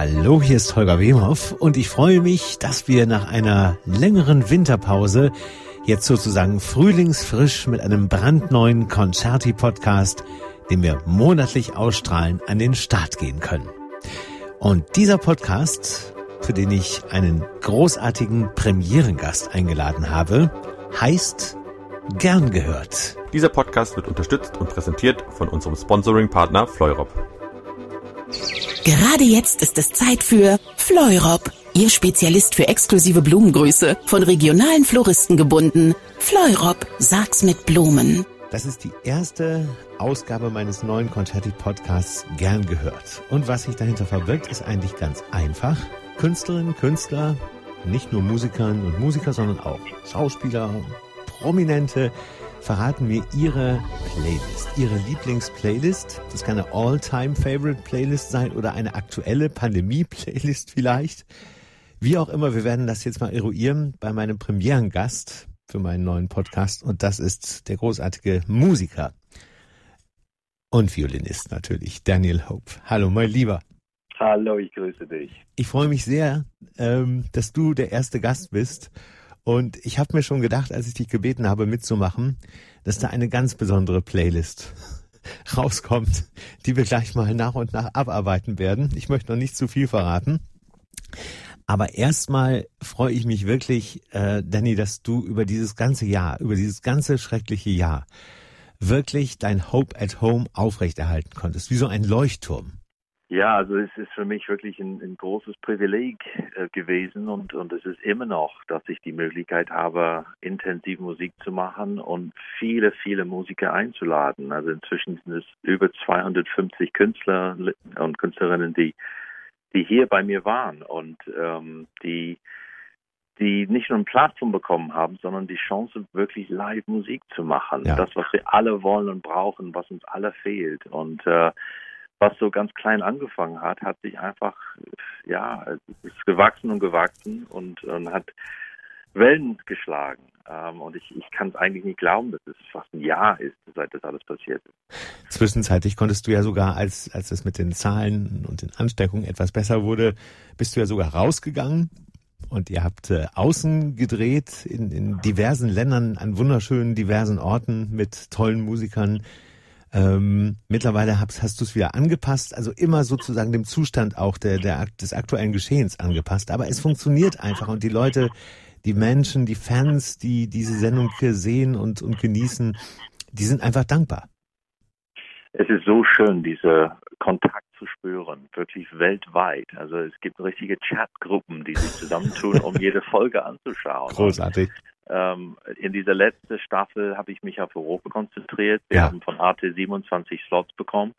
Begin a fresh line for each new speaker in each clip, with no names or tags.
Hallo, hier ist Holger Wemhoff und ich freue mich, dass wir nach einer längeren Winterpause jetzt sozusagen frühlingsfrisch mit einem brandneuen Concerti-Podcast, den wir monatlich ausstrahlen, an den Start gehen können. Und dieser Podcast, für den ich einen großartigen Premierengast eingeladen habe, heißt Gern gehört.
Dieser Podcast wird unterstützt und präsentiert von unserem Sponsoring-Partner Fleurop.
Gerade jetzt ist es Zeit für Fleurop, Ihr Spezialist für exklusive Blumengrüße, von regionalen Floristen gebunden. Fleurop, sag's mit Blumen.
Das ist die erste Ausgabe meines neuen Concerti-Podcasts Gern gehört. Und was sich dahinter verbirgt, ist eigentlich ganz einfach. Künstlerinnen, Künstler, nicht nur Musikerinnen und Musiker, sondern auch Schauspieler, Prominente, verraten mir ihre Playlist, ihre Lieblingsplaylist. Das kann eine All-Time-Favorite-Playlist sein oder eine aktuelle Pandemie-Playlist vielleicht. Wie auch immer, wir werden das jetzt mal eruieren bei meinem Premierengast für meinen neuen Podcast und das ist der großartige Musiker und Violinist natürlich, Daniel Hope. Hallo, mein Lieber.
Hallo, ich grüße dich.
Ich freue mich sehr, ähm, dass du der erste Gast bist. Und ich habe mir schon gedacht, als ich dich gebeten habe, mitzumachen, dass da eine ganz besondere Playlist rauskommt, die wir gleich mal nach und nach abarbeiten werden. Ich möchte noch nicht zu viel verraten. Aber erstmal freue ich mich wirklich, äh, Danny, dass du über dieses ganze Jahr, über dieses ganze schreckliche Jahr wirklich dein Hope at Home aufrechterhalten konntest, wie so ein Leuchtturm.
Ja, also es ist für mich wirklich ein, ein großes Privileg äh, gewesen und, und es ist immer noch, dass ich die Möglichkeit habe, intensiv Musik zu machen und viele, viele Musiker einzuladen. Also inzwischen sind es über 250 Künstler und Künstlerinnen, die, die hier bei mir waren und ähm, die, die nicht nur eine Plattform bekommen haben, sondern die Chance, wirklich live Musik zu machen. Ja. Das, was wir alle wollen und brauchen, was uns alle fehlt. Und äh, was so ganz klein angefangen hat, hat sich einfach, ja, ist gewachsen und gewachsen und, und hat Wellen geschlagen. Ähm, und ich, ich kann es eigentlich nicht glauben, dass es fast ein Jahr ist, seit das alles passiert ist.
Zwischenzeitlich konntest du ja sogar, als, als es mit den Zahlen und den Ansteckungen etwas besser wurde, bist du ja sogar rausgegangen und ihr habt äh, außen gedreht in, in diversen Ländern, an wunderschönen, diversen Orten mit tollen Musikern. Ähm, mittlerweile hast, hast du es wieder angepasst, also immer sozusagen dem Zustand auch der, der, des aktuellen Geschehens angepasst. Aber es funktioniert einfach und die Leute, die Menschen, die Fans, die diese Sendung sehen und, und genießen, die sind einfach dankbar.
Es ist so schön, diese Kontakt zu spüren, wirklich weltweit. Also es gibt richtige Chatgruppen, die sich zusammentun, um jede Folge anzuschauen.
Großartig.
Ähm, in dieser letzten Staffel habe ich mich auf Europa konzentriert. Wir ja. haben von AT 27 Slots bekommen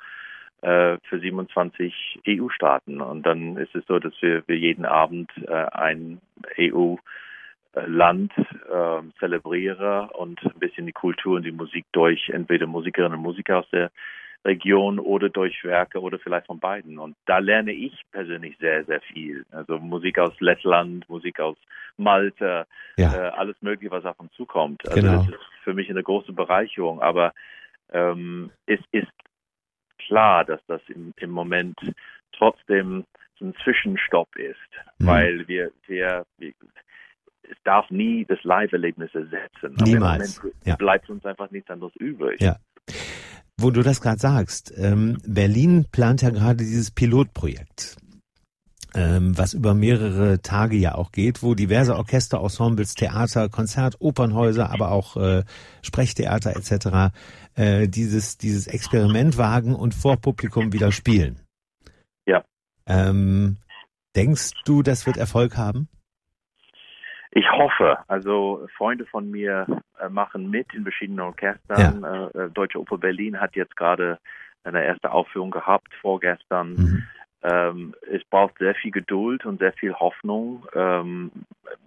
äh, für 27 EU-Staaten. Und dann ist es so, dass wir, wir jeden Abend äh, ein EU-Land äh, zelebrieren und ein bisschen die Kultur und die Musik durch entweder Musikerinnen und Musiker aus der Region oder durch Werke oder vielleicht von beiden. Und da lerne ich persönlich sehr, sehr viel. Also Musik aus Lettland, Musik aus Malta, ja. äh, alles Mögliche, was auf uns zukommt. Also genau. das ist für mich eine große Bereicherung. Aber ähm, es ist klar, dass das im, im Moment trotzdem ein Zwischenstopp ist, mhm. weil wir, wir, wir es darf nie das Live-Erlebnis ersetzen.
Niemals.
Aber im Moment ja. bleibt uns einfach nichts anderes übrig.
Ja. Wo du das gerade sagst, ähm, Berlin plant ja gerade dieses Pilotprojekt, ähm, was über mehrere Tage ja auch geht, wo diverse Orchester, Ensembles, Theater, Konzert, Opernhäuser, aber auch äh, Sprechtheater etc. Äh, dieses dieses Experiment wagen und vor Publikum wieder spielen.
Ja.
Ähm, denkst du, das wird Erfolg haben?
Ich hoffe, also Freunde von mir äh, machen mit in verschiedenen Orchestern. Ja. Äh, äh, Deutsche Oper Berlin hat jetzt gerade eine erste Aufführung gehabt vorgestern. Mhm. Ähm, es braucht sehr viel Geduld und sehr viel Hoffnung. Ähm,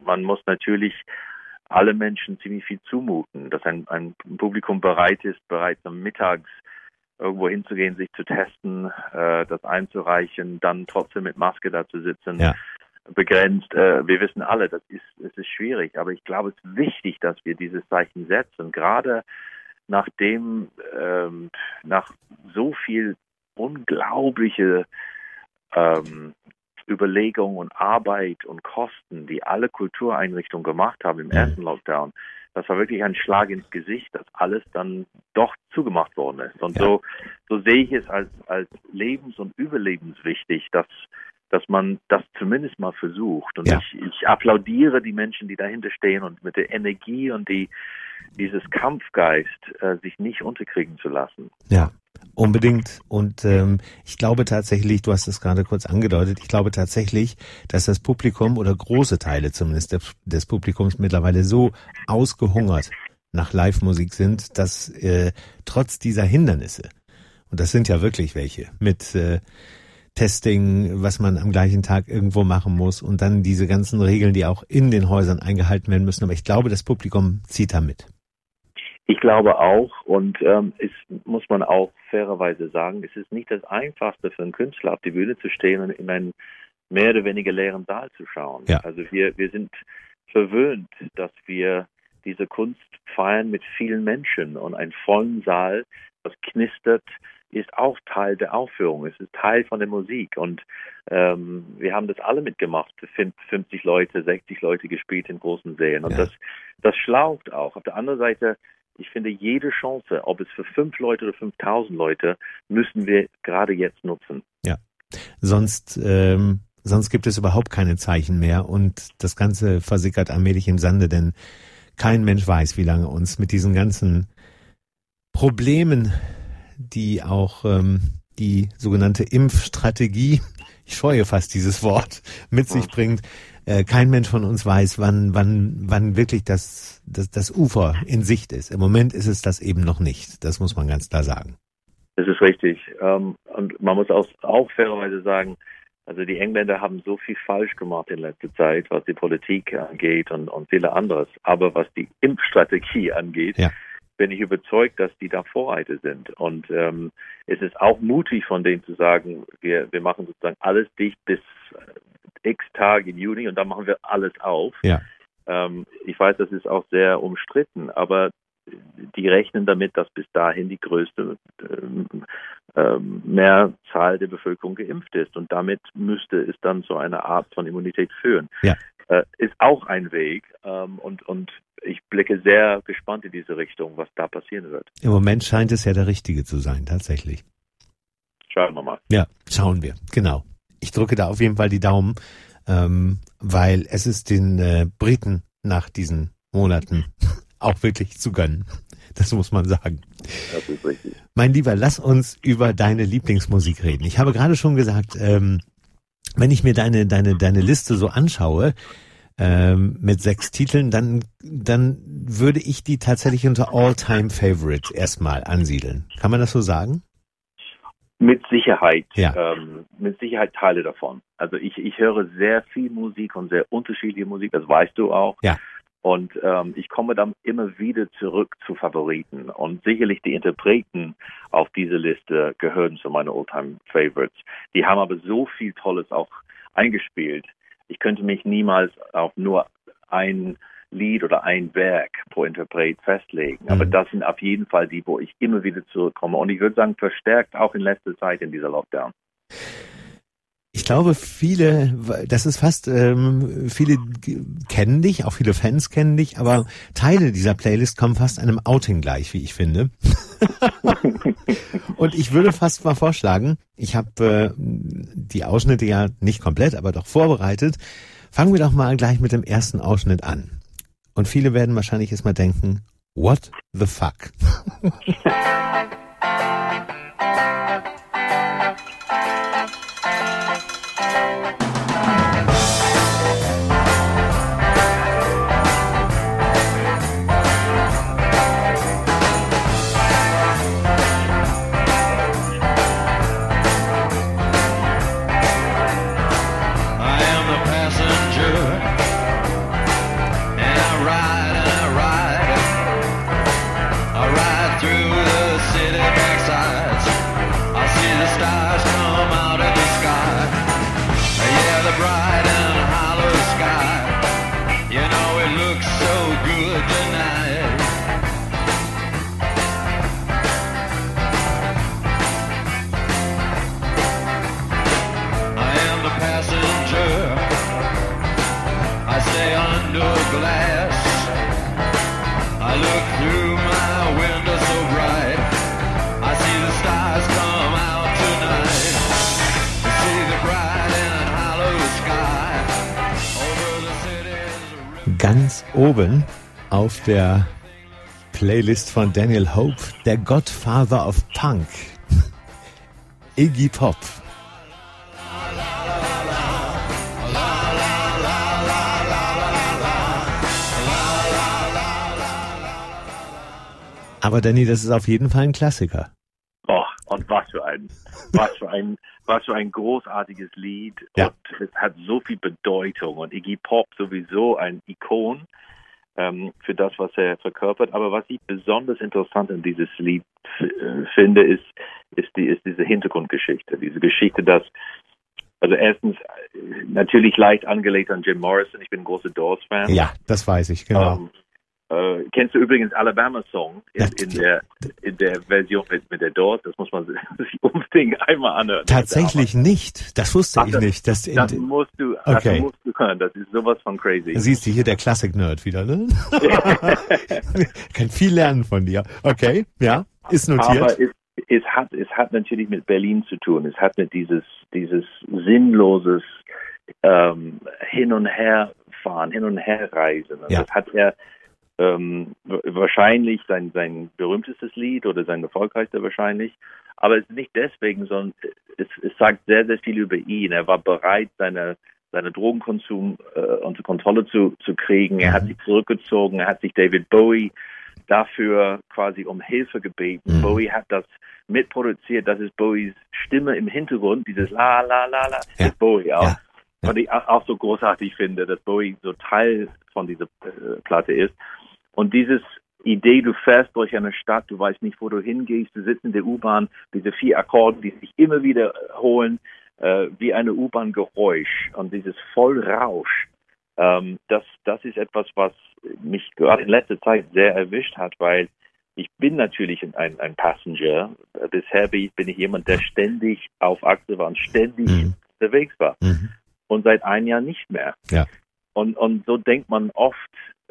man muss natürlich alle Menschen ziemlich viel zumuten, dass ein, ein Publikum bereit ist, bereits am Mittags irgendwo hinzugehen, sich zu testen, äh, das einzureichen, dann trotzdem mit Maske da zu sitzen. Ja begrenzt. Äh, wir wissen alle, das ist, es ist schwierig, aber ich glaube, es ist wichtig, dass wir dieses Zeichen setzen, gerade nachdem ähm, nach so viel unglaubliche ähm, Überlegung und Arbeit und Kosten, die alle Kultureinrichtungen gemacht haben im mhm. ersten Lockdown, das war wirklich ein Schlag ins Gesicht, dass alles dann doch zugemacht worden ist. Und ja. so, so sehe ich es als, als lebens- und überlebenswichtig, dass, dass man das zumindest mal versucht. Und ja. ich, ich applaudiere die Menschen, die dahinter stehen und mit der Energie und die, dieses Kampfgeist, äh, sich nicht unterkriegen zu lassen.
Ja. Unbedingt. Und ähm, ich glaube tatsächlich, du hast es gerade kurz angedeutet, ich glaube tatsächlich, dass das Publikum oder große Teile zumindest des, des Publikums mittlerweile so ausgehungert nach Live-Musik sind, dass äh, trotz dieser Hindernisse, und das sind ja wirklich welche, mit äh, Testing, was man am gleichen Tag irgendwo machen muss und dann diese ganzen Regeln, die auch in den Häusern eingehalten werden müssen. Aber ich glaube, das Publikum zieht da mit.
Ich glaube auch, und ähm, es muss man auch fairerweise sagen, es ist nicht das Einfachste für einen Künstler auf die Bühne zu stehen und in einen mehr oder weniger leeren Saal zu schauen. Ja. Also wir, wir sind verwöhnt, dass wir diese Kunst feiern mit vielen Menschen und einen vollen Saal, was knistert, ist auch Teil der Aufführung. Es ist Teil von der Musik und ähm, wir haben das alle mitgemacht. 50 Leute, 60 Leute gespielt in großen Sälen und ja. das, das schlaucht auch. Auf der anderen Seite ich finde, jede Chance, ob es für fünf Leute oder 5000 Leute, müssen wir gerade jetzt nutzen.
Ja, sonst, ähm, sonst gibt es überhaupt keine Zeichen mehr und das Ganze versickert allmählich im Sande, denn kein Mensch weiß, wie lange uns mit diesen ganzen Problemen, die auch ähm, die sogenannte Impfstrategie, ich scheue fast dieses Wort, mit sich bringt, äh, kein Mensch von uns weiß, wann, wann, wann wirklich das, das, das Ufer in Sicht ist. Im Moment ist es das eben noch nicht. Das muss man ganz klar sagen.
Das ist richtig. Ähm, und man muss auch, auch fairerweise sagen, also die Engländer haben so viel falsch gemacht in letzter Zeit, was die Politik angeht und, und viele anderes. Aber was die Impfstrategie angeht, ja. Bin ich überzeugt, dass die da Vorreiter sind. Und ähm, es ist auch mutig von denen zu sagen, wir, wir machen sozusagen alles dicht bis x Tage im Juni und dann machen wir alles auf. Ja. Ähm, ich weiß, das ist auch sehr umstritten, aber die rechnen damit, dass bis dahin die größte äh, Mehrzahl der Bevölkerung geimpft ist. Und damit müsste es dann zu einer Art von Immunität führen. Ja. Äh, ist auch ein Weg. Ähm, und, und ich blicke sehr gespannt in diese Richtung, was da passieren wird.
Im Moment scheint es ja der richtige zu sein, tatsächlich.
Schauen wir mal.
Ja, schauen wir, genau ich drücke da auf jeden Fall die Daumen, ähm, weil es ist den äh, Briten nach diesen Monaten auch wirklich zu gönnen. Das muss man sagen. Das ist richtig. Mein Lieber, lass uns über deine Lieblingsmusik reden. Ich habe gerade schon gesagt, ähm, wenn ich mir deine, deine, deine Liste so anschaue, ähm, mit sechs Titeln, dann, dann würde ich die tatsächlich unter All-Time Favorite erstmal ansiedeln. Kann man das so sagen?
Mit Sicherheit, ja. ähm, mit Sicherheit Teile davon. Also ich, ich höre sehr viel Musik und sehr unterschiedliche Musik, das weißt du auch. Ja. Und ähm, ich komme dann immer wieder zurück zu Favoriten. Und sicherlich die Interpreten auf diese Liste gehören zu meinen Oldtime Favorites. Die haben aber so viel Tolles auch eingespielt. Ich könnte mich niemals auf nur ein Lied oder ein Werk pro Interpret festlegen. Aber mhm. das sind auf jeden Fall die, wo ich immer wieder zurückkomme. Und ich würde sagen, verstärkt auch in letzter Zeit in dieser Lockdown.
Ich glaube, viele, das ist fast, ähm, viele kennen dich, auch viele Fans kennen dich, aber Teile dieser Playlist kommen fast einem Outing gleich, wie ich finde. Und ich würde fast mal vorschlagen, ich habe äh, die Ausschnitte ja nicht komplett, aber doch vorbereitet. Fangen wir doch mal gleich mit dem ersten Ausschnitt an. Und viele werden wahrscheinlich erstmal denken, what the fuck? oben auf der Playlist von Daniel Hope, der Godfather of Punk, Iggy Pop. Aber Danny, das ist auf jeden Fall ein Klassiker.
Und was für ein, was für ein, was für ein großartiges Lied.
Ja.
Und es hat so viel Bedeutung. Und Iggy Pop sowieso ein Ikon ähm, für das, was er verkörpert. Aber was ich besonders interessant an dieses Lied äh, finde, ist, ist, die, ist diese Hintergrundgeschichte. Diese Geschichte, dass also erstens äh, natürlich leicht angelegt an Jim Morrison. Ich bin ein großer Doors-Fan.
Ja, das weiß ich, genau.
Ähm, äh, kennst du übrigens Alabama Song in, in der in der Version mit, mit der Doors? Das muss man sich unbedingt einmal anhören.
Tatsächlich nicht. Das wusste
Ach,
ich
das-
nicht. Das,
Das musst du, das
Okay.
musst du hören. Das ist sowas von crazy.
siehst du hier der Klassik-Nerd wieder, ne? Kann viel lernen von dir. Okay, ja, ist notiert.
Aber es, es hat es hat natürlich mit Berlin zu tun. Es hat mit dieses dieses sinnloses ähm, Hin und Her fahren, Hin und Her reisen. Und
Ja.
Das hat er ähm, wahrscheinlich sein sein berühmtestes Lied oder sein erfolgreichster wahrscheinlich. Aber es ist nicht deswegen, sondern es, es sagt sehr sehr viel über ihn. Er war bereit, seine seine Drogenkonsum äh, unter Kontrolle zu, zu kriegen. Er hat
Mhm.
sich zurückgezogen. Er hat sich David Bowie dafür quasi um Hilfe gebeten.
Mhm.
Bowie hat das mitproduziert. Das ist Bowies Stimme im Hintergrund. Dieses La La La La
Ja.
ist Bowie auch.
Ja. Ja.
Was ich auch auch so großartig finde, dass Bowie so Teil von dieser äh, Platte ist. Und dieses Idee, du fährst durch eine Stadt, du weißt nicht, wo du hingehst, du sitzt in der U-Bahn, diese vier Akkorde, die sich immer wieder holen, äh, wie eine U-Bahn-Geräusch und dieses Vollrausch. Ähm, das, das ist etwas, was mich gerade in letzter Zeit sehr erwischt hat, weil ich bin natürlich ein, ein Passenger. Bisher bin ich, bin ich jemand, der ständig auf Achse war und ständig
Mhm.
unterwegs war
Mhm.
und seit einem Jahr nicht mehr.
Ja.
Und, und so denkt man oft,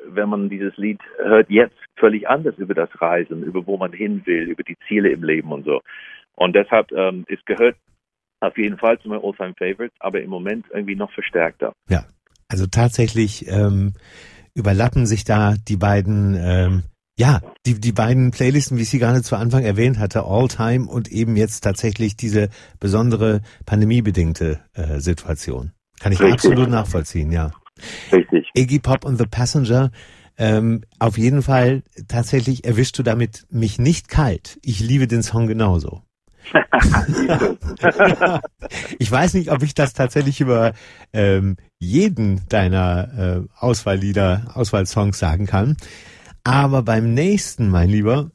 wenn man dieses Lied hört, jetzt völlig anders über das Reisen, über wo man hin will, über die Ziele im Leben und so. Und deshalb, ähm, es gehört auf jeden Fall zu meinen All-Time Favorites, aber im Moment irgendwie noch verstärkter.
Ja, also tatsächlich ähm, überlappen sich da die beiden, ähm, ja, die, die beiden Playlisten, wie ich sie gerade zu Anfang erwähnt hatte, All Time und eben jetzt tatsächlich diese besondere pandemiebedingte äh, Situation. Kann ich
Richtig.
absolut nachvollziehen, ja.
Richtig.
Iggy Pop and the Passenger, ähm, auf jeden Fall tatsächlich erwischst du damit mich nicht kalt. Ich liebe den Song genauso. ich weiß nicht, ob ich das tatsächlich über ähm, jeden deiner äh, Auswahllieder, Auswahlsongs sagen kann. Aber beim nächsten, mein Lieber,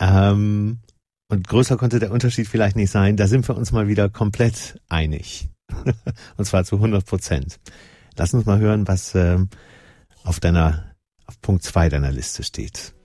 ähm, und größer konnte der Unterschied vielleicht nicht sein, da sind wir uns mal wieder komplett einig. und zwar zu 100 Prozent. Lass uns mal hören, was ähm, auf deiner, auf Punkt zwei deiner Liste steht.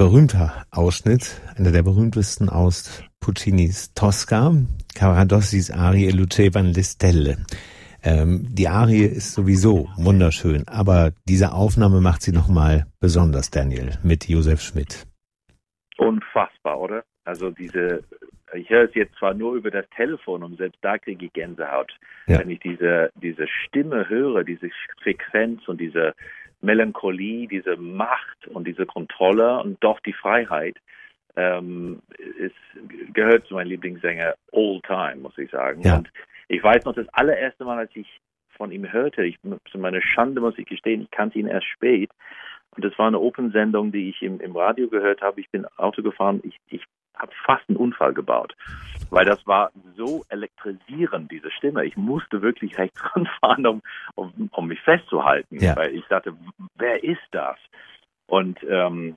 Berühmter Ausschnitt, einer der berühmtesten aus Puccinis Tosca, Caradossis Arie Luce van le Stelle. Ähm, die Arie ist sowieso wunderschön, aber diese Aufnahme macht sie nochmal besonders, Daniel, mit Josef Schmidt.
Unfassbar, oder? Also diese, ich höre es jetzt zwar nur über das Telefon und selbst da kriege ich Gänsehaut,
Ja.
wenn ich diese, diese Stimme höre, diese Frequenz und diese Melancholie, diese Macht und diese Kontrolle und doch die Freiheit. Ähm, es gehört zu meinem Lieblingssänger all time, muss ich sagen.
Ja.
Und ich weiß noch, das allererste Mal, als ich von ihm hörte, ich, zu meiner Schande muss ich gestehen, ich kannte ihn erst spät. Und das war eine Open-Sendung, die ich im, im Radio gehört habe. Ich bin Auto gefahren, ich, ich habe fast einen Unfall gebaut, weil das war so elektrisierend, diese Stimme. Ich musste wirklich rechts ranfahren, um, um, um mich festzuhalten,
Ja.
weil ich dachte, wer ist das? Und ähm,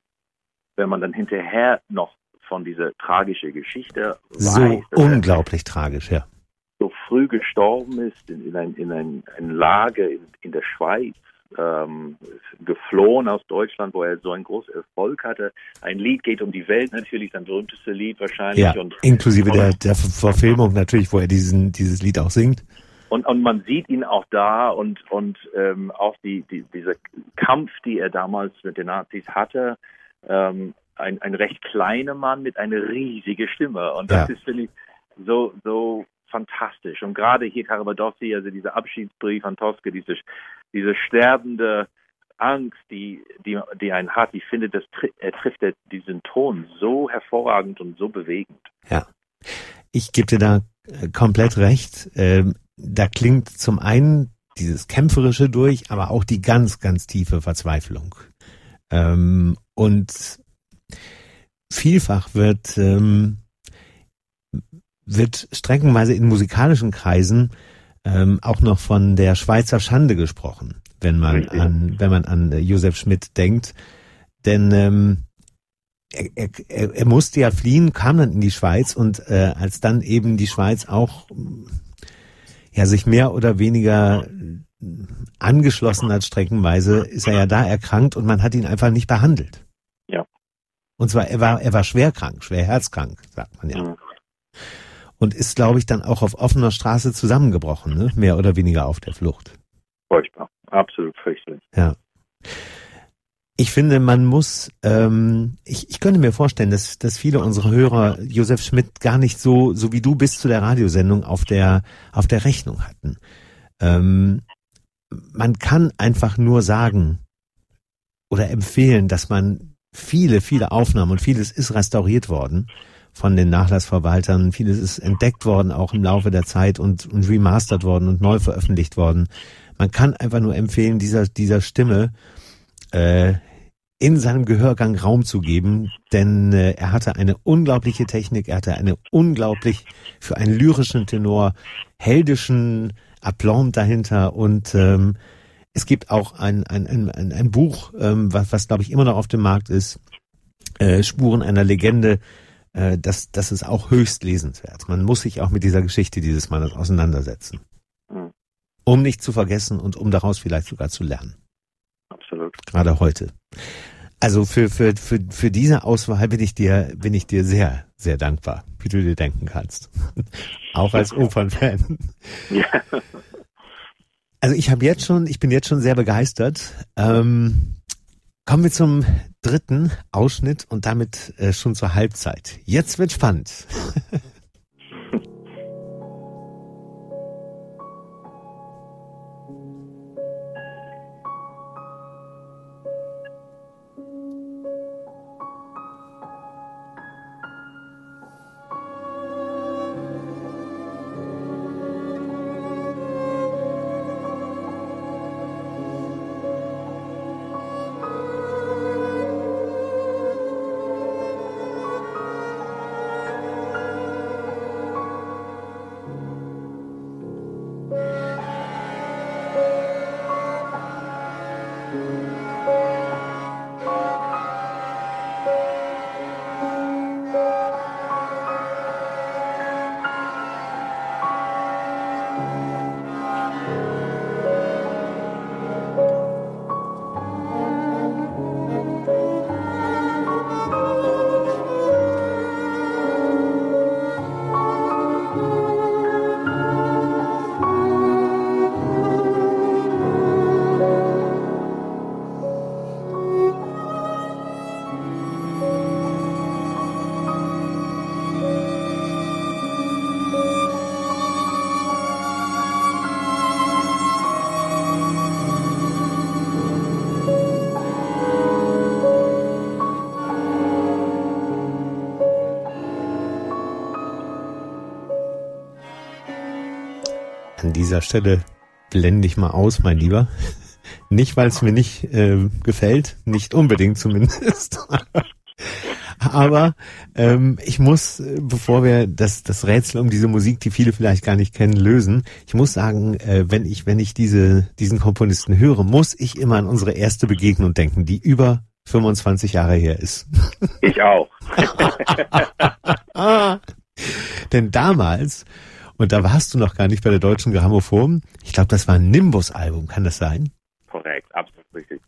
wenn man dann hinterher noch von dieser tragischen Geschichte
So
weiß,
unglaublich tragisch, ja.
so früh gestorben ist, in, in, ein, in ein, ein Lager in, in der Schweiz, ähm, geflohen aus Deutschland, wo er so einen großen Erfolg hatte. Ein Lied geht um die Welt, natürlich sein berühmteste Lied wahrscheinlich.
Ja,
Und,
inklusive der, der Verfilmung natürlich, wo er diesen, dieses Lied auch singt.
und, und man sieht ihn auch da und, und ähm, auch die, die, dieser Kampf, die er damals mit den Nazis hatte. Ähm, ein, ein recht kleiner Mann mit einer riesigen Stimme. Und das
Ja.
ist, finde ich, so, so fantastisch. Und gerade hier Carabadossi, also dieser Abschiedsbrief an Tosca, diese, diese sterbende Angst, die, die, die einen hat, ich finde, das, er trifft er diesen Ton so hervorragend und so bewegend.
Ja. Ich gebe dir da äh, komplett recht. Ähm, da klingt zum einen dieses Kämpferische durch, aber auch die ganz, ganz tiefe Verzweiflung. Ähm, und vielfach wird, ähm, wird streckenweise in musikalischen Kreisen ähm, auch noch von der Schweizer Schande gesprochen, wenn man
Richtig.
an, wenn man an äh, Josef Schmidt denkt. Denn ähm, er, er, er musste ja fliehen, kam dann in die Schweiz und äh, als dann eben die Schweiz auch mm, ja sich mehr oder weniger mm, angeschlossen hat streckenweise, ist er ja da erkrankt und man hat ihn einfach nicht behandelt.
Ja.
Und zwar er war er war schwer krank, schwer herzkrank, sagt man ja.
Mhm.
Und ist glaube ich dann auch auf offener Straße zusammengebrochen, ne? mehr oder weniger auf der Flucht.
Furchtbar. Absolut fürchterlich.
Ja. Ich finde, man muss, ähm, ich, ich könnte mir vorstellen, dass, dass viele unserer Hörer Josef Schmidt gar nicht so, so wie du bis zu der Radiosendung auf der, auf der Rechnung hatten. Ähm, man kann einfach nur sagen oder empfehlen, dass man viele, viele Aufnahmen und vieles ist restauriert worden von den Nachlassverwaltern. Vieles ist entdeckt worden, auch im Laufe der Zeit und, und remastert worden und neu veröffentlicht worden. Man kann einfach nur empfehlen, dieser, dieser Stimme äh, in seinem Gehörgang Raum zu geben, denn äh, er hatte eine unglaubliche Technik, er hatte eine unglaublich für einen lyrischen Tenor heldischen Aplomb dahinter und ähm, es gibt auch ein, ein, ein, ein, Buch, ähm, was, was glaube ich immer noch auf dem Markt ist, äh, Spuren einer Legende, äh, das, das ist auch höchst lesenswert. Man muss sich auch mit dieser Geschichte dieses Mannes auseinandersetzen,
Mhm.
um nicht zu vergessen und um daraus vielleicht sogar zu lernen
Absolut.
gerade heute. Also für, für, für, für diese Auswahl bin ich dir, bin ich dir sehr, sehr dankbar, wie du dir denken kannst. Auch als Opernfan.
Ja.
Also ich habe jetzt schon, ich bin jetzt schon sehr begeistert. Ähm, kommen wir zum dritten Ausschnitt und damit äh, schon zur Halbzeit. Jetzt wird spannend. An dieser Stelle blende ich mal aus, mein Lieber. Nicht, weil es mir nicht äh, gefällt, nicht unbedingt zumindest. Aber ähm, ich muss, äh, bevor wir das, das Rätsel um diese Musik, die viele vielleicht gar nicht kennen, lösen, ich muss sagen, äh, wenn ich, wenn ich diese, diesen Komponisten höre, muss ich immer an unsere erste Begegnung denken, die über 25 Jahre her ist.
Ich auch.
Denn damals, und da warst du noch gar nicht bei der Deutschen Grammophon, ich glaube, das war ein Nimbus-Album, kann das sein?
Korrekt, absolut richtig.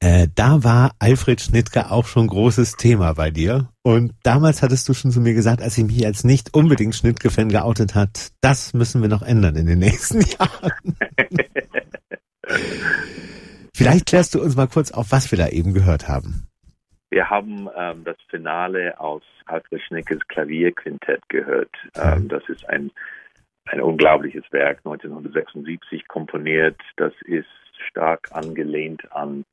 Äh, da war Alfred Schnittke auch schon großes Thema bei dir. Und damals hattest du schon zu mir gesagt, als ich mich als nicht unbedingt Schnittke-Fan geoutet hat, das müssen wir noch ändern in den nächsten Jahren. Vielleicht klärst du uns mal kurz auf, was wir da eben gehört haben.
Wir haben ähm, das Finale aus Alfred Schnickes Klavierquintett gehört. Ähm, das ist ein, ein unglaubliches Werk, 1976 komponiert. Das ist stark angelehnt an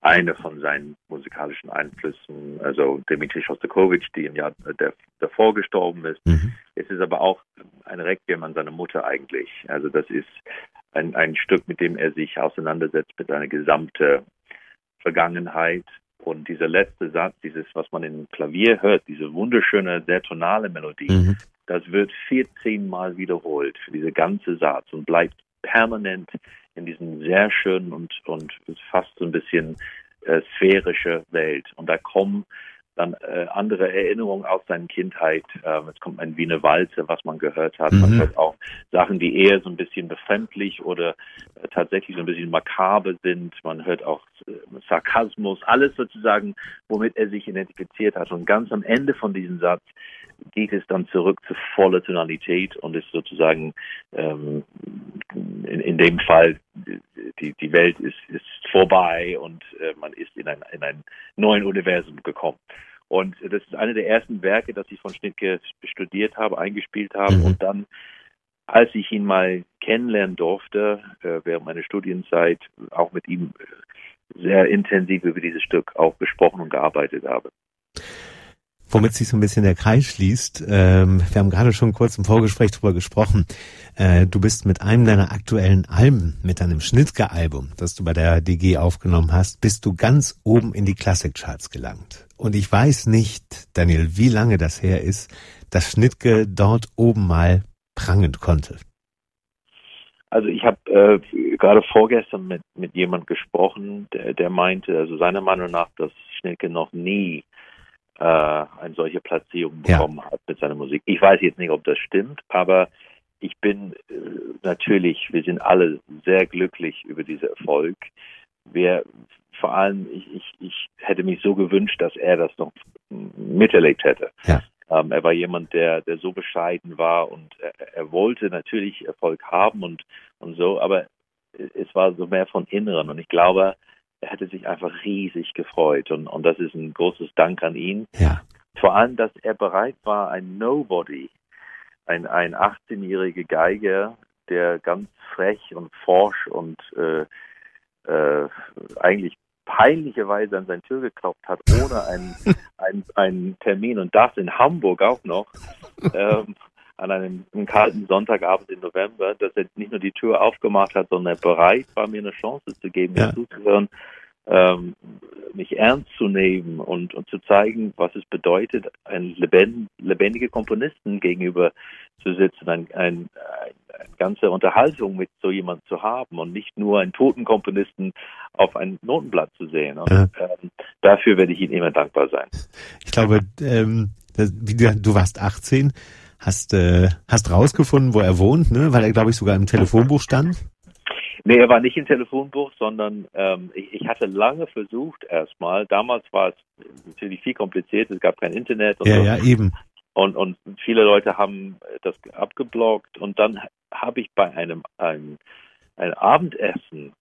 eine von seinen musikalischen Einflüssen, also Dimitri Shostakovich, die im Jahr der, davor gestorben ist.
Mhm.
Es ist aber auch ein Requiem an seine Mutter eigentlich. Also das ist ein, ein Stück, mit dem er sich auseinandersetzt mit seiner gesamten Vergangenheit. Und dieser letzte Satz, dieses, was man im Klavier hört, diese wunderschöne, sehr tonale Melodie,
Mhm.
das wird 14 Mal wiederholt für diese ganze Satz und bleibt permanent in diesem sehr schönen und, und fast so ein bisschen äh, sphärische Welt. Und da kommen dann äh, andere Erinnerungen aus seiner Kindheit. Ähm, es kommt ein Wiener Walze, was man gehört hat. Man
Mhm.
hört auch Sachen, die eher so ein bisschen befremdlich oder äh, tatsächlich so ein bisschen makaber sind. Man hört auch äh, Sarkasmus, alles sozusagen, womit er sich identifiziert hat. Und ganz am Ende von diesem Satz geht es dann zurück zu voller Tonalität und ist sozusagen ähm, in, in dem Fall die, die Welt ist, ist vorbei und äh, man ist in ein, in ein neuen Universum gekommen. Und das ist eine der ersten Werke, das ich von Schnittke studiert habe, eingespielt habe
Mhm.
und dann als ich ihn mal kennenlernen durfte, äh, während meiner Studienzeit, auch mit ihm äh, sehr intensiv über dieses Stück auch gesprochen und gearbeitet habe.
Womit sich so ein bisschen der Kreis schließt. Ähm, wir haben gerade schon kurz im Vorgespräch drüber gesprochen. Äh, du bist mit einem deiner aktuellen Alben, mit deinem Schnittke-Album, das du bei der DG aufgenommen hast, bist du ganz oben in die Klassikcharts gelangt. Und ich weiß nicht, Daniel, wie lange das her ist, dass Schnittke dort oben mal prangen konnte.
Also ich habe äh, gerade vorgestern mit, mit jemand gesprochen, der, der meinte, also seiner Meinung nach, dass Schnelke noch nie äh, eine solche Platzierung
Ja.
bekommen hat mit seiner Musik. Ich weiß jetzt nicht, ob das stimmt, aber ich bin äh, natürlich, wir sind alle sehr glücklich über diesen Erfolg. Wir, vor allem, ich, ich, ich hätte mich so gewünscht, dass er das noch miterlebt hätte.
Ja.
Ähm, er war jemand, der, der so bescheiden war und er, er wollte natürlich Erfolg haben und, und so, aber es war so mehr von Inneren und ich glaube, er hätte sich einfach riesig gefreut und, und das ist ein großes Dank an ihn.
Ja.
Vor allem, dass er bereit war, ein Nobody, ein, ein 18-jähriger Geiger, der ganz frech und forsch und äh, äh, eigentlich peinlicherweise an seine Tür geklopft hat, ohne einen, einen, einen Termin und das in Hamburg auch noch, ähm, an einem, einem kalten Sonntagabend im November, dass er nicht nur die Tür aufgemacht hat, sondern er bereit war, mir eine Chance zu geben,
Ja.
mir zuzuhören, ähm, mich ernst zu nehmen und, und zu zeigen, was es bedeutet, ein lebend, lebendiger Komponisten gegenüber zu sitzen, ein, ein, ein, eine ganze Unterhaltung mit so jemand zu haben und nicht nur einen toten Komponisten auf ein Notenblatt zu sehen. Und,
Ja.
ähm, dafür werde ich Ihnen immer dankbar sein.
Ich glaube, ähm, du warst 18, hast, äh, hast rausgefunden, wo er wohnt, ne? weil er, glaube ich, sogar im Telefonbuch stand.
Nee, er war nicht im Telefonbuch, sondern ähm, ich, ich hatte lange versucht erstmal. Damals war es natürlich viel kompliziert, es gab kein Internet und,
Ja,
so.
ja, eben.
und, und viele Leute haben das abgeblockt und dann habe ich bei einem, einem, einem Abendessen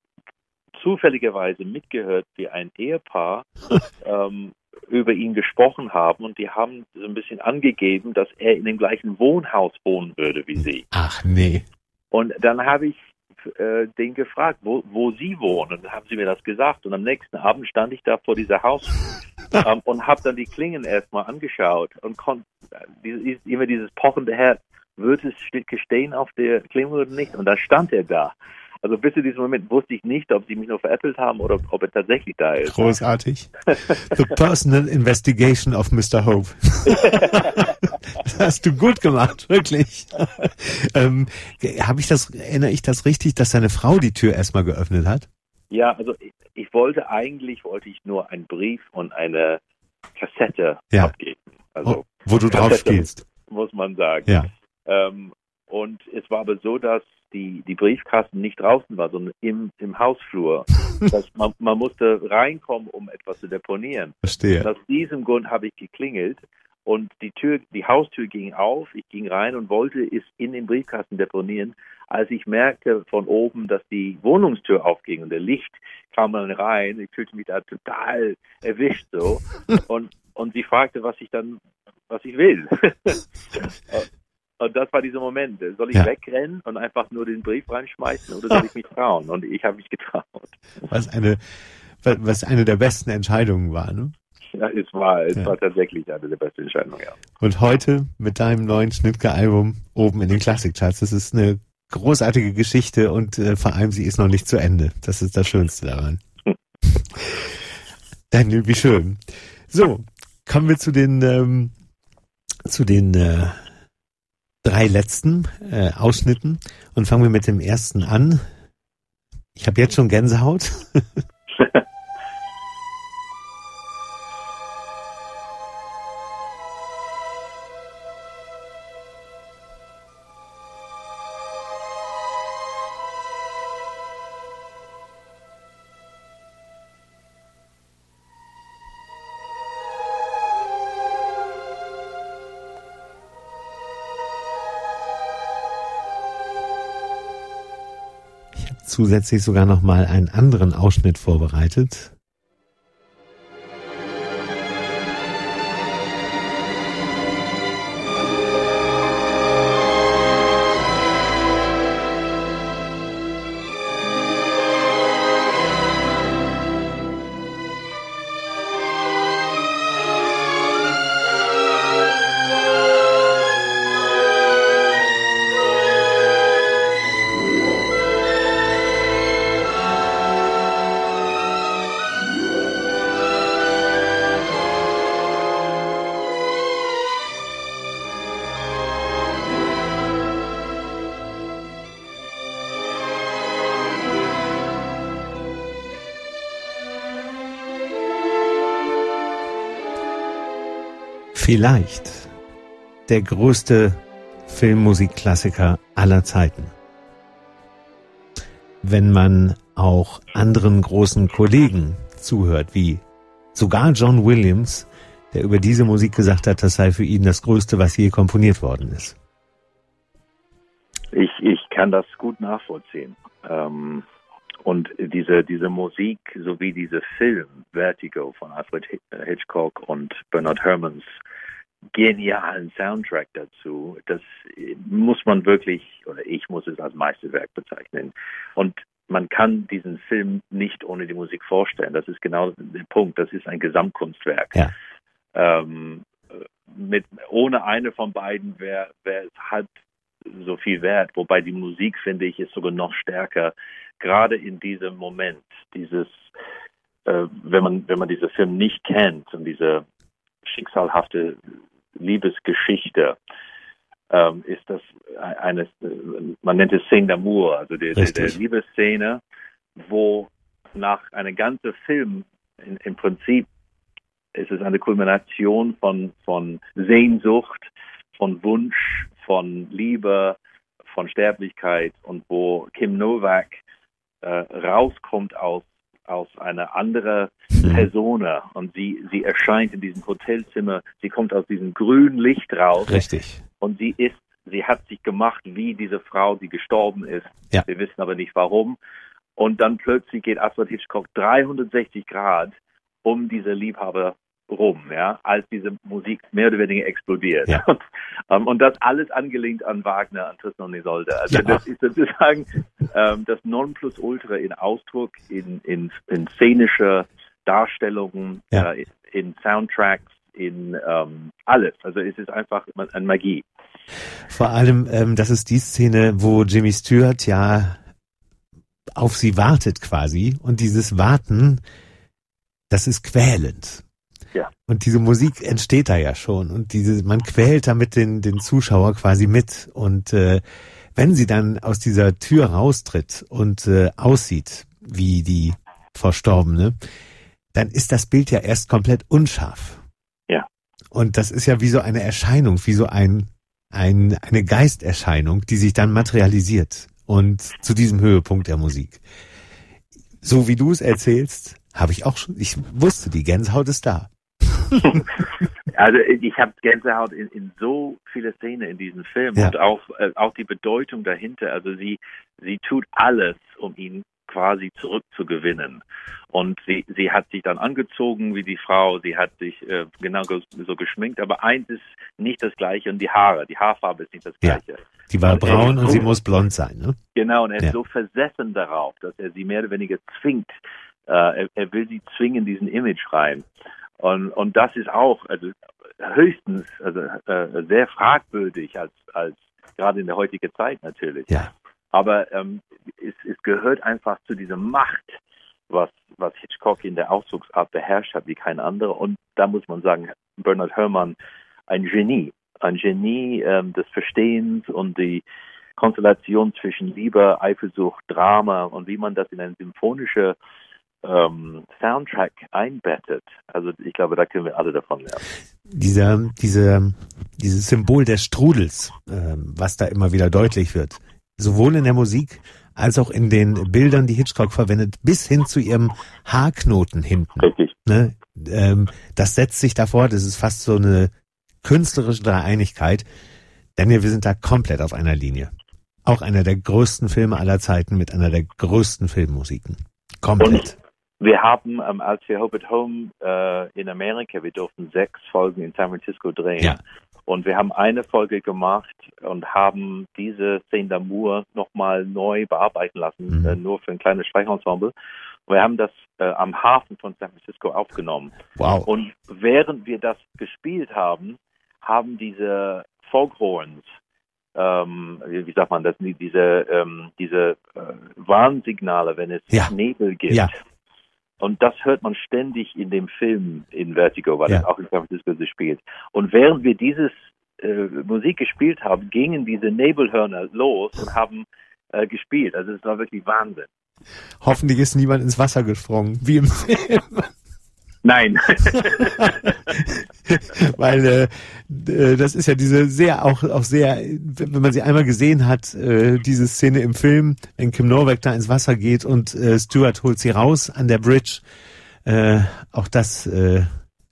zufälligerweise mitgehört, wie ein Ehepaar ähm, über ihn gesprochen haben und die haben so ein bisschen angegeben, dass er in dem gleichen Wohnhaus wohnen würde wie sie.
Ach nee.
Und dann habe ich äh, den gefragt, wo, wo sie wohnen. Und dann haben sie mir das gesagt. Und am nächsten Abend stand ich da vor dieser Haus ähm, und habe dann die Klingen erstmal angeschaut und konnte die, immer dieses pochende Herz wird es stehen auf der Klingel oder nicht? Und da stand er da. Also bis zu diesem Moment wusste ich nicht, ob sie mich nur veräppelt haben oder ob er tatsächlich da ist.
Großartig. The personal investigation of Mr. Hope. das hast du gut gemacht, wirklich. ähm, Habe ich das, erinnere ich das richtig, dass seine Frau die Tür erstmal geöffnet hat?
Ja, also ich, ich wollte eigentlich wollte ich nur einen Brief und eine Kassette
Ja.
abgeben. Also
wo, wo du drauf spielst.
muss man sagen.
Ja.
Ähm, und es war aber so, dass die, die Briefkasten nicht draußen war, sondern im, im Hausflur. das, man, man musste reinkommen, um etwas zu deponieren.
Verstehe.
Und aus diesem Grund habe ich geklingelt und die Tür, die Haustür ging auf. Ich ging rein und wollte es in den Briefkasten deponieren. Als ich merkte von oben, dass die Wohnungstür aufging und der Licht kam dann rein, ich fühlte mich da total erwischt so. Und, und sie fragte, was ich dann, was ich will. Und das war dieser Moment. Soll ich
Ja.
wegrennen und einfach nur den Brief reinschmeißen oder soll ich mich trauen? Und ich habe mich getraut.
Was eine, was eine der besten Entscheidungen war, ne?
Ja, es war, es
Ja.
war tatsächlich eine der besten Entscheidungen, ja.
Und heute mit deinem neuen Schnittke-Album oben in den Klassikcharts. Das ist eine großartige Geschichte und äh, vor allem sie ist noch nicht zu Ende. Das ist das Schönste daran. Daniel, wie schön. So, kommen wir zu den ähm, zu den äh, drei letzten äh, Ausschnitten und fangen wir mit dem ersten an. Ich habe jetzt schon Gänsehaut. zusätzlich sogar noch mal einen anderen Ausschnitt vorbereitet. Vielleicht der größte Filmmusikklassiker aller Zeiten. Wenn man auch anderen großen Kollegen zuhört, wie sogar John Williams, der über diese Musik gesagt hat, das sei für ihn das Größte, was je komponiert worden ist.
Ich, ich kann das gut nachvollziehen. Ähm, und diese, diese Musik sowie dieser Film Vertigo von Alfred äh, Hitchcock und Bernard Herrmanns genialen Soundtrack dazu, das äh, muss man wirklich, oder ich muss es als Meisterwerk bezeichnen. Und man kann diesen Film nicht ohne die Musik vorstellen. Das ist genau der Punkt. Das ist ein Gesamtkunstwerk.
Ja.
Ähm, mit, ohne eine von beiden wäre wär es halb so viel wert. Wobei die Musik, finde ich, ist sogar noch stärker. Gerade in diesem Moment, dieses, äh, wenn man, wenn man diesen Film nicht kennt und diese schicksalhafte Liebesgeschichte, ähm, ist das eine, äh, man nennt es Scène d'amour, also der, der, der. Liebesszene, wo nach einem ganzen Film in, im Prinzip ist es eine Kulmination von, von Sehnsucht, von Wunsch, von Liebe, von Sterblichkeit und wo Kim Novak äh, rauskommt aus, aus einer anderen Persona und sie, sie erscheint in diesem Hotelzimmer, sie kommt aus diesem grünen Licht raus
Richtig.
und sie ist, sie hat sich gemacht wie diese Frau, die gestorben ist.
Ja.
Wir wissen aber nicht warum. Und dann plötzlich geht Alfred Hitchcock 360 Grad um diese Liebhaber rum, ja, als diese Musik mehr oder weniger explodiert.
Ja.
Und, ähm, und das alles angelehnt an Wagner, an Tristan und Isolde. Also
Ja.
das ist sozusagen ähm, das Nonplusultra in Ausdruck, in, in, in szenischer Darstellungen,
Ja.
äh, in Soundtracks, in ähm, alles. Also es ist einfach eine Magie.
Vor allem, ähm, das ist die Szene, wo Jimmy Stewart ja auf sie wartet quasi. Und dieses Warten, das ist quälend.
Ja.
Und diese Musik entsteht da ja schon. Und diese, man quält damit den, den Zuschauer quasi mit. Und äh, wenn sie dann aus dieser Tür raustritt und äh, aussieht wie die Verstorbene, dann ist das Bild ja erst komplett unscharf.
Ja.
Und das ist ja wie so eine Erscheinung, wie so ein, ein eine Geisterscheinung, die sich dann materialisiert und zu diesem Höhepunkt der Musik. So wie du es erzählst, habe ich auch schon, ich wusste, die Gänsehaut ist da.
Also ich habe Gänsehaut in, in so viele Szenen in diesem Film
Ja.
und auch äh, auch die Bedeutung dahinter. Also sie sie tut alles, um ihn quasi zurückzugewinnen. Und sie sie hat sich dann angezogen wie die Frau. Sie hat sich äh, genau ge- so geschminkt. Aber eins ist nicht das Gleiche und die Haare, die Haarfarbe ist nicht das
Ja.
Gleiche.
Die war
Und
braun
ist
und sie
so-
muss blond sein, ne?
Genau, und er ist
Ja.
so versessen darauf, dass er sie mehr oder weniger zwingt. Äh, er, er will sie zwingen, diesen Image rein. Und, und das ist auch also höchstens also, äh, sehr fragwürdig als, als gerade in der heutigen Zeit natürlich.
Ja.
Aber ähm, es, es gehört einfach zu dieser Macht, was, was Hitchcock in der Ausdrucksart beherrscht hat wie kein anderer. Und da muss man sagen, Bernard Herrmann, ein Genie. Ein Genie ähm, des Verstehens und die Konstellation zwischen Liebe, Eifersucht, Drama und wie man das in ein symphonischer ähm, Soundtrack einbettet. Also ich glaube, da können wir alle davon lernen.
Dieser, diese, dieses Symbol des Strudels, ähm, was da immer wieder deutlich wird, sowohl in der Musik als auch in den Bildern, die Hitchcock verwendet, bis hin zu ihrem Haarknoten hinten.
Richtig.
Ne? Ähm, das setzt sich davor, das ist fast so eine künstlerische Dreieinigkeit. Daniel, wir sind da komplett auf einer Linie. Auch einer der größten Filme aller Zeiten mit einer der größten Filmmusiken. Komplett.
Wir haben, ähm, als wir Hope at Home äh, in Amerika, wir durften sechs Folgen in San Francisco drehen.
Ja.
Und wir haben eine Folge gemacht und haben diese Szene d'Amour nochmal neu bearbeiten lassen,
Mhm.
äh, nur für ein kleines Streichensemble. Und wir haben das äh, am Hafen von San Francisco aufgenommen.
Wow.
Und während wir das gespielt haben, haben diese Foghorns, ähm, wie sagt man das, die- diese, ähm, diese äh, Warnsignale, wenn es
Ja.
Nebel gibt.
Ja.
Und das hört man ständig in dem Film in Vertigo, weil
Ja.
es auch in San Francisco gespielt. Und während wir dieses äh, Musik gespielt haben, gingen diese Nebelhörner los und haben äh, gespielt. Also es war wirklich Wahnsinn.
Hoffentlich ist niemand ins Wasser gesprungen, wie im Film.
Nein.
Weil äh, äh, das ist ja diese sehr auch auch sehr, wenn man sie einmal gesehen hat, äh, diese Szene im Film, wenn Kim Novak da ins Wasser geht und äh, Stuart holt sie raus an der Bridge, äh, auch das äh,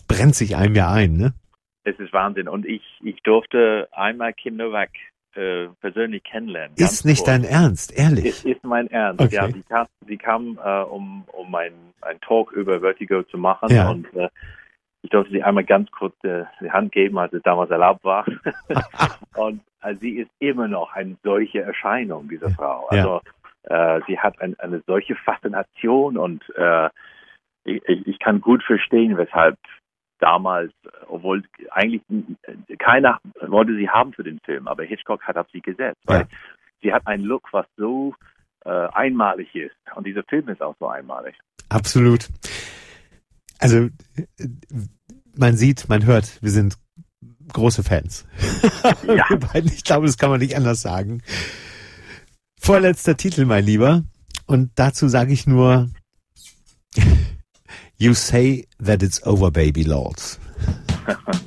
brennt sich einem ja ein, ne?
Es ist Wahnsinn. Und ich, ich durfte einmal Kim Novak äh, persönlich kennenlernen. Ganz
Ist nicht
kurz.
dein Ernst, ehrlich?
Ist, ist mein Ernst.
Okay.
Ja, sie kam, sie kam äh, um, um ein, ein Talk über Vertigo zu machen
Ja.
und äh, ich durfte sie einmal ganz kurz äh, die Hand geben, als es damals erlaubt war. und äh, sie ist immer noch eine solche Erscheinung, diese Frau.
Ja.
Also äh, sie hat ein, eine solche Faszination und äh, ich ich kann gut verstehen, weshalb damals, obwohl eigentlich keiner wollte sie haben für den Film, aber Hitchcock hat auf sie gesetzt, weil
Ja.
sie hat einen Look, was so äh, einmalig ist. Und dieser Film ist auch so einmalig.
Absolut. Also man sieht, man hört, wir sind große Fans.
Ja.
Ich glaube, das kann man nicht anders sagen. Vorletzter Titel, mein Lieber. Und dazu sage ich nur, You say that it's over, baby lords.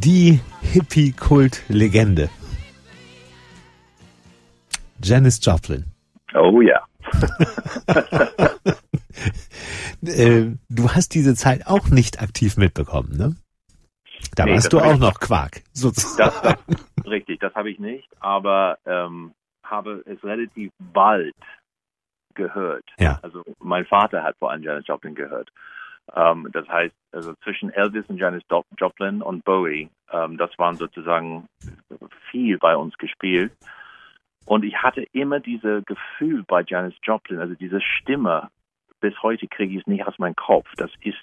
die Hippie-Kult-Legende. Janis Joplin.
Oh ja.
Äh, du hast diese Zeit auch nicht aktiv mitbekommen, ne? Da
Nee,
warst du auch noch Quark, sozusagen.
Das, das, richtig, das habe ich nicht, aber ähm, habe es relativ bald gehört.
Ja.
Also mein Vater hat vor allem Janis Joplin gehört. Ähm, das heißt, also zwischen Elvis und Janis Joplin und Bowie, ähm, das waren sozusagen viel bei uns gespielt. Und ich hatte immer dieses Gefühl bei Janis Joplin, also diese Stimme, bis heute kriege ich es nicht aus meinem Kopf. Das ist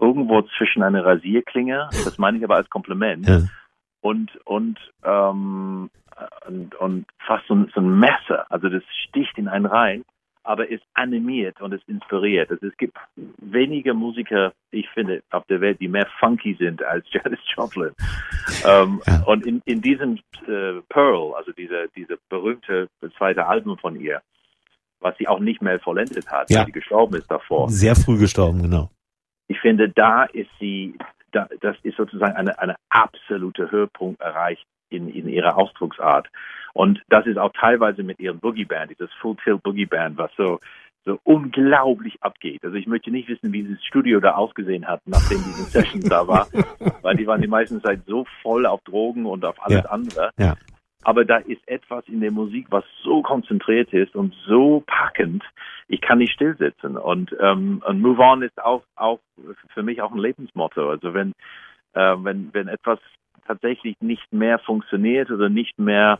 irgendwo zwischen einer Rasierklinge, das meine ich aber als Kompliment,
Ja.
und und ähm, und, und fast so so ein Messer. Also das sticht in einen rein, aber ist animiert und ist inspiriert. Also es gibt wenige Musiker, ich finde, auf der Welt, die mehr funky sind als Janis Joplin. Ähm,
Ja.
Und in, in diesem äh, Pearl, also diese diese berühmte zweite Album von ihr, was sie auch nicht mehr vollendet hat,
Ja.
weil sie gestorben ist davor
Sehr früh gestorben, genau.
ich finde, da ist sie, da, das ist sozusagen eine, eine absolute Höhepunkt erreicht in, in ihrer Ausdrucksart. Und das ist auch teilweise mit ihrem Boogie Band, dieses Full Tilt Boogie Band, was so, so unglaublich abgeht. Also ich möchte nicht wissen, wie dieses Studio da ausgesehen hat, nachdem diese Sessions da war, weil die waren die meisten Zeit so voll auf Drogen und auf alles
Ja.
andere.
Ja.
Aber da ist etwas in der Musik, was so konzentriert ist und so packend, ich kann nicht stillsitzen. Und, ähm, und Move On ist auch, auch für mich auch ein Lebensmotto. Also wenn, äh, wenn, wenn etwas tatsächlich nicht mehr funktioniert oder nicht mehr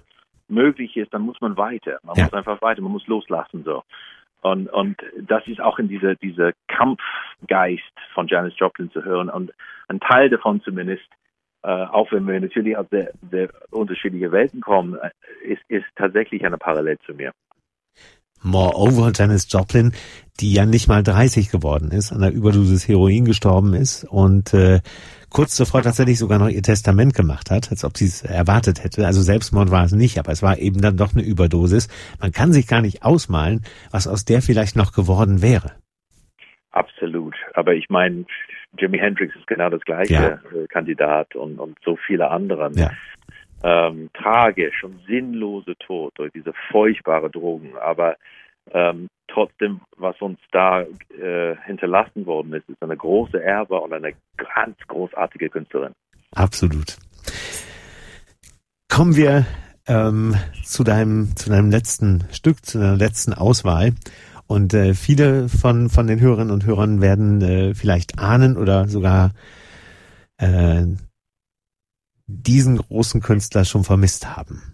möglich ist, dann muss man weiter. Man
Ja.
muss einfach weiter, man muss loslassen so. Und, und das ist auch in dieser diese Kampfgeist von Janis Joplin zu hören. Und ein Teil davon zumindest, äh, auch wenn wir natürlich aus sehr, sehr unterschiedliche Welten kommen, äh, ist, ist tatsächlich eine Parallel zu mir.
Moreover, Janis Joplin, die ja nicht mal 30 geworden ist, an der Überdosis Heroin gestorben ist und äh, kurz zuvor tatsächlich sogar noch ihr Testament gemacht hat, als ob sie es erwartet hätte. Also Selbstmord war es nicht, aber es war eben dann doch eine Überdosis. Man kann sich gar nicht ausmalen, was aus der vielleicht noch geworden wäre.
Absolut. Aber ich meine, Jimi Hendrix ist genau das gleiche
Ja.
Kandidat und, und so viele andere.
Ja.
Ähm, tragisch und sinnlose Tod durch diese furchtbare Drogen. Aber ähm, trotzdem, was uns da äh, hinterlassen worden ist, ist eine große Erbe und eine ganz großartige Künstlerin.
Absolut. Kommen wir ähm, zu deinem zu deinem letzten Stück, zu deiner letzten Auswahl. Und äh, viele von von den Hörerinnen und Hörern werden äh, vielleicht ahnen oder sogar äh, diesen großen Künstler schon vermisst haben.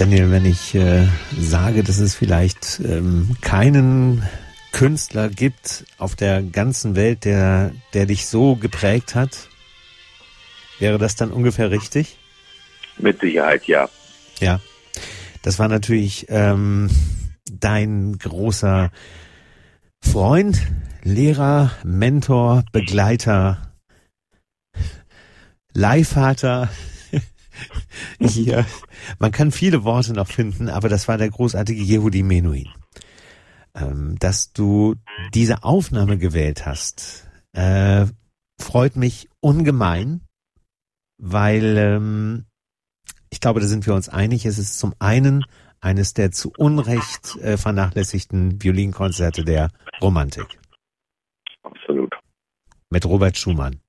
Daniel, wenn ich äh, sage, dass es vielleicht ähm, keinen Künstler gibt auf der ganzen Welt, der, der dich so geprägt hat, wäre das dann ungefähr richtig?
Mit Sicherheit, ja.
Ja. Das war natürlich ähm, dein großer Freund, Lehrer, Mentor, Begleiter, Leihvater. Hier. Man kann viele Worte noch finden, aber das war der großartige Yehudi Menuhin. Ähm, dass du diese Aufnahme gewählt hast, äh, freut mich ungemein, weil ähm, ich glaube, da sind wir uns einig. Es ist zum einen eines der zu Unrecht äh, vernachlässigten Violinkonzerte der Romantik
Absolut.
mit Robert Schumann.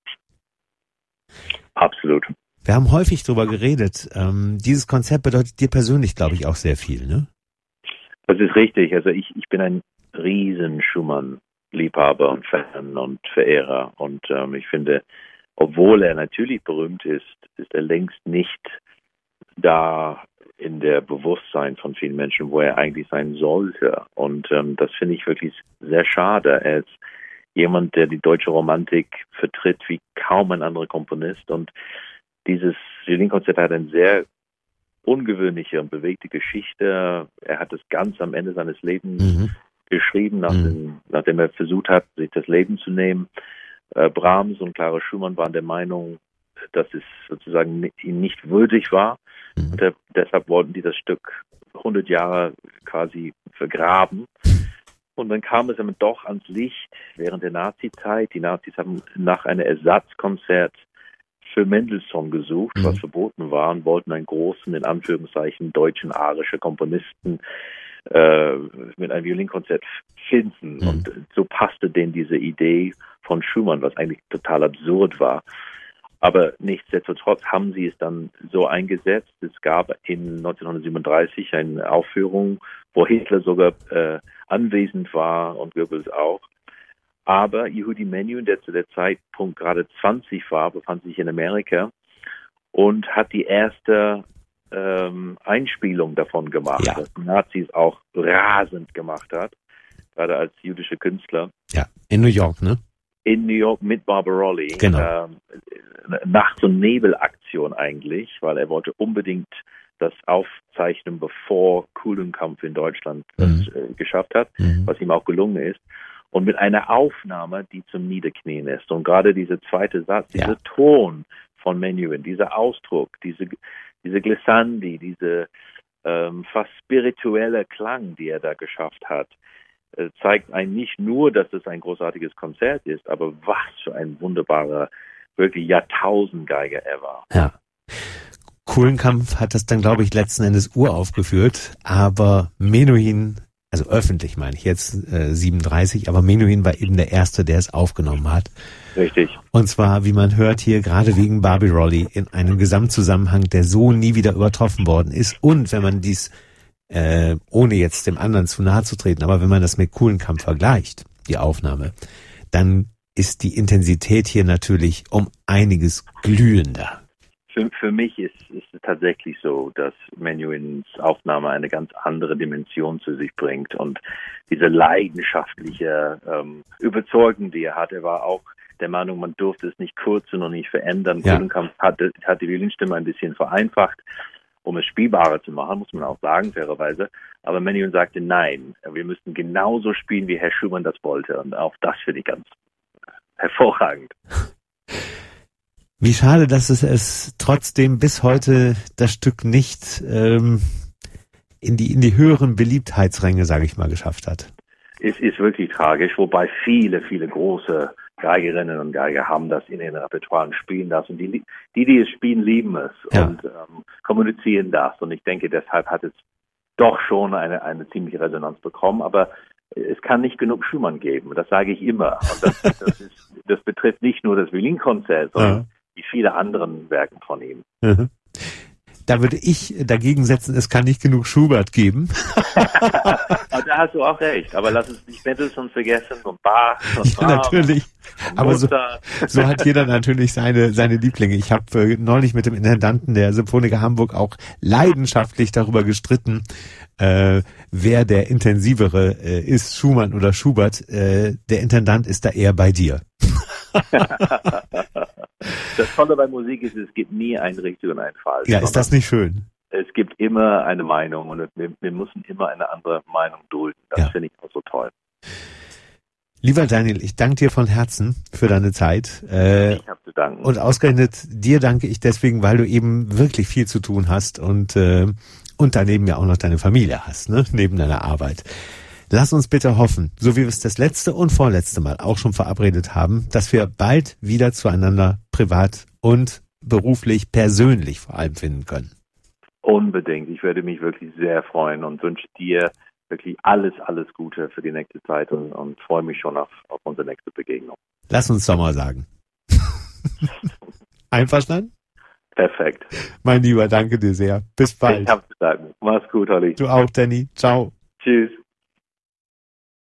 Absolut.
Wir haben häufig drüber geredet. Ähm, dieses Konzert bedeutet dir persönlich, glaube ich, auch sehr viel, ne?
Das ist richtig. Also ich, ich bin ein riesen Schumann-Liebhaber und Fan und Verehrer. Und ähm, ich finde, obwohl er natürlich berühmt ist, ist er längst nicht da in der Bewusstsein von vielen Menschen, wo er eigentlich sein sollte. Und ähm, das finde ich wirklich sehr schade. Er ist jemand, der die deutsche Romantik vertritt wie kaum ein anderer Komponist. Und dieses Violinkonzert hat eine sehr ungewöhnliche und bewegte Geschichte. Er hat es ganz am Ende seines Lebens
Mhm.
geschrieben, nach
Mhm.
dem, nachdem er versucht hat, sich das Leben zu nehmen. Äh, Brahms und Clara Schumann waren der Meinung, dass es sozusagen ihm nicht würdig war.
Mhm.
Und der, deshalb wollten die das Stück 100 Jahre quasi vergraben. Und dann kam es aber doch ans Licht während der Nazi-Zeit. Die Nazis haben nach einem Ersatzkonzert für Mendelssohn gesucht,
Mhm.
was verboten war, und wollten einen großen, in Anführungszeichen, deutschen arische Komponisten äh, mit einem Violinkonzert finden.
Mhm.
Und so passte denen diese Idee von Schumann, was eigentlich total absurd war. Aber nichtsdestotrotz haben sie es dann so eingesetzt. Es gab in 1937 eine Aufführung, wo Hitler sogar äh, anwesend war und Goebbels auch. Aber Yehudi Menuhin, der zu der Zeitpunkt gerade 20 war, befand sich in Amerika und hat die erste ähm, Einspielung davon gemacht,
Ja.
was die Nazis auch rasend gemacht hat, gerade als jüdische Künstler
Ja, in New York, ne?
in New York mit Barbarolli.
Genau.
Ähm, Nacht- und Nebelaktion eigentlich, weil er wollte unbedingt das aufzeichnen, bevor Kuhlenkampf in Deutschland das
Mhm.
äh, geschafft hat,
Mhm.
was ihm auch gelungen ist. Und mit einer Aufnahme, die zum Niederknien ist. Und gerade dieser zweite Satz,
Ja.
dieser Ton von Menuhin, dieser Ausdruck, diese, diese Glissandi, diese ähm, fast spirituelle Klang, die er da geschafft hat, äh, zeigt einen nicht nur, dass es ein großartiges Konzert ist, aber was für ein wunderbarer, wirklich Jahrtausendgeiger er war.
Ja. Kuhlenkampf hat das dann, glaube ich, letzten Endes uraufgeführt, aber Menuhin, also öffentlich meine ich jetzt äh, 37, aber Menuhin war eben der Erste, der es aufgenommen hat.
Richtig.
Und zwar, wie man hört hier, gerade wegen Barbie Rolly in einem Gesamtzusammenhang, der so nie wieder übertroffen worden ist. Und wenn man dies, äh, ohne jetzt dem anderen zu nahe zu treten, aber wenn man das mit Kuhlenkampf vergleicht, die Aufnahme, dann ist die Intensität hier natürlich um einiges glühender.
Für, für mich ist, ist es tatsächlich so, dass Menuhins Aufnahme eine ganz andere Dimension zu sich bringt und diese leidenschaftliche ähm, Überzeugung, die er hat, er war auch der Meinung, man durfte es nicht kürzen und nicht verändern.
Ja.
Kuhlenkampf hat, hat die Violinstimme ein bisschen vereinfacht, um es spielbarer zu machen, muss man auch sagen, fairerweise. Aber Menuhin sagte, nein, wir müssten genauso spielen, wie Herr Schumann das wollte. Und auch das finde ich ganz hervorragend.
Wie schade, dass es es trotzdem bis heute das Stück nicht ähm, in die in die höheren Beliebtheitsränge, sage ich mal, geschafft hat.
Es ist wirklich tragisch, wobei viele, viele große Geigerinnen und Geiger haben das in ihren Repertoire und spielen. Und die, die, die es spielen, lieben es
Ja.
und ähm, kommunizieren das. Und ich denke, deshalb hat es doch schon eine, eine ziemliche Resonanz bekommen. Aber es kann nicht genug Schumann geben. Das sage ich immer. Und das, das, ist, das betrifft nicht nur das Violinkonzert, sondern
Ja.
Viele anderen Werken von ihm.
Mhm. da würde ich dagegen setzen, es kann nicht genug Schubert geben.
Da hast du auch recht. Aber lass uns nicht Mendelssohn vergessen und Bach und
Ja, natürlich.
und
Aber so, so hat jeder natürlich seine, seine Lieblinge. Ich habe äh, neulich mit dem Intendanten der Symphoniker Hamburg auch leidenschaftlich darüber gestritten, äh, wer der intensivere äh, ist, Schumann oder Schubert. Äh, der Intendant ist da eher bei dir.
Das Tolle bei Musik ist, es gibt nie ein richtig und ein falsch.
Ja, ist das nicht schön?
Es gibt immer eine Meinung und wir, wir müssen immer eine andere Meinung dulden. Das
Ja.
finde ich auch so toll.
Lieber Daniel, ich danke dir von Herzen für deine Zeit. Äh,
Ich habe zu danken.
und ausgerechnet dir danke ich deswegen, weil du eben wirklich viel zu tun hast und, äh, und daneben ja auch noch deine Familie hast, ne? neben deiner Arbeit. Lass uns bitte hoffen, so wie wir es das letzte und vorletzte Mal auch schon verabredet haben, dass wir bald wieder zueinander privat und beruflich, persönlich vor allem finden können.
Unbedingt. Ich würde mich wirklich sehr freuen und wünsche dir wirklich alles, alles Gute für die nächste Zeit und, und freue mich schon auf, auf unsere nächste Begegnung.
Lass uns Sommer sagen. Einverstanden?
Perfekt.
Mein Lieber, danke dir sehr. Bis
Ich
bald.
habe zu danken. Mach's gut, Olli.
Du auch, Danny. Ciao.
Tschüss.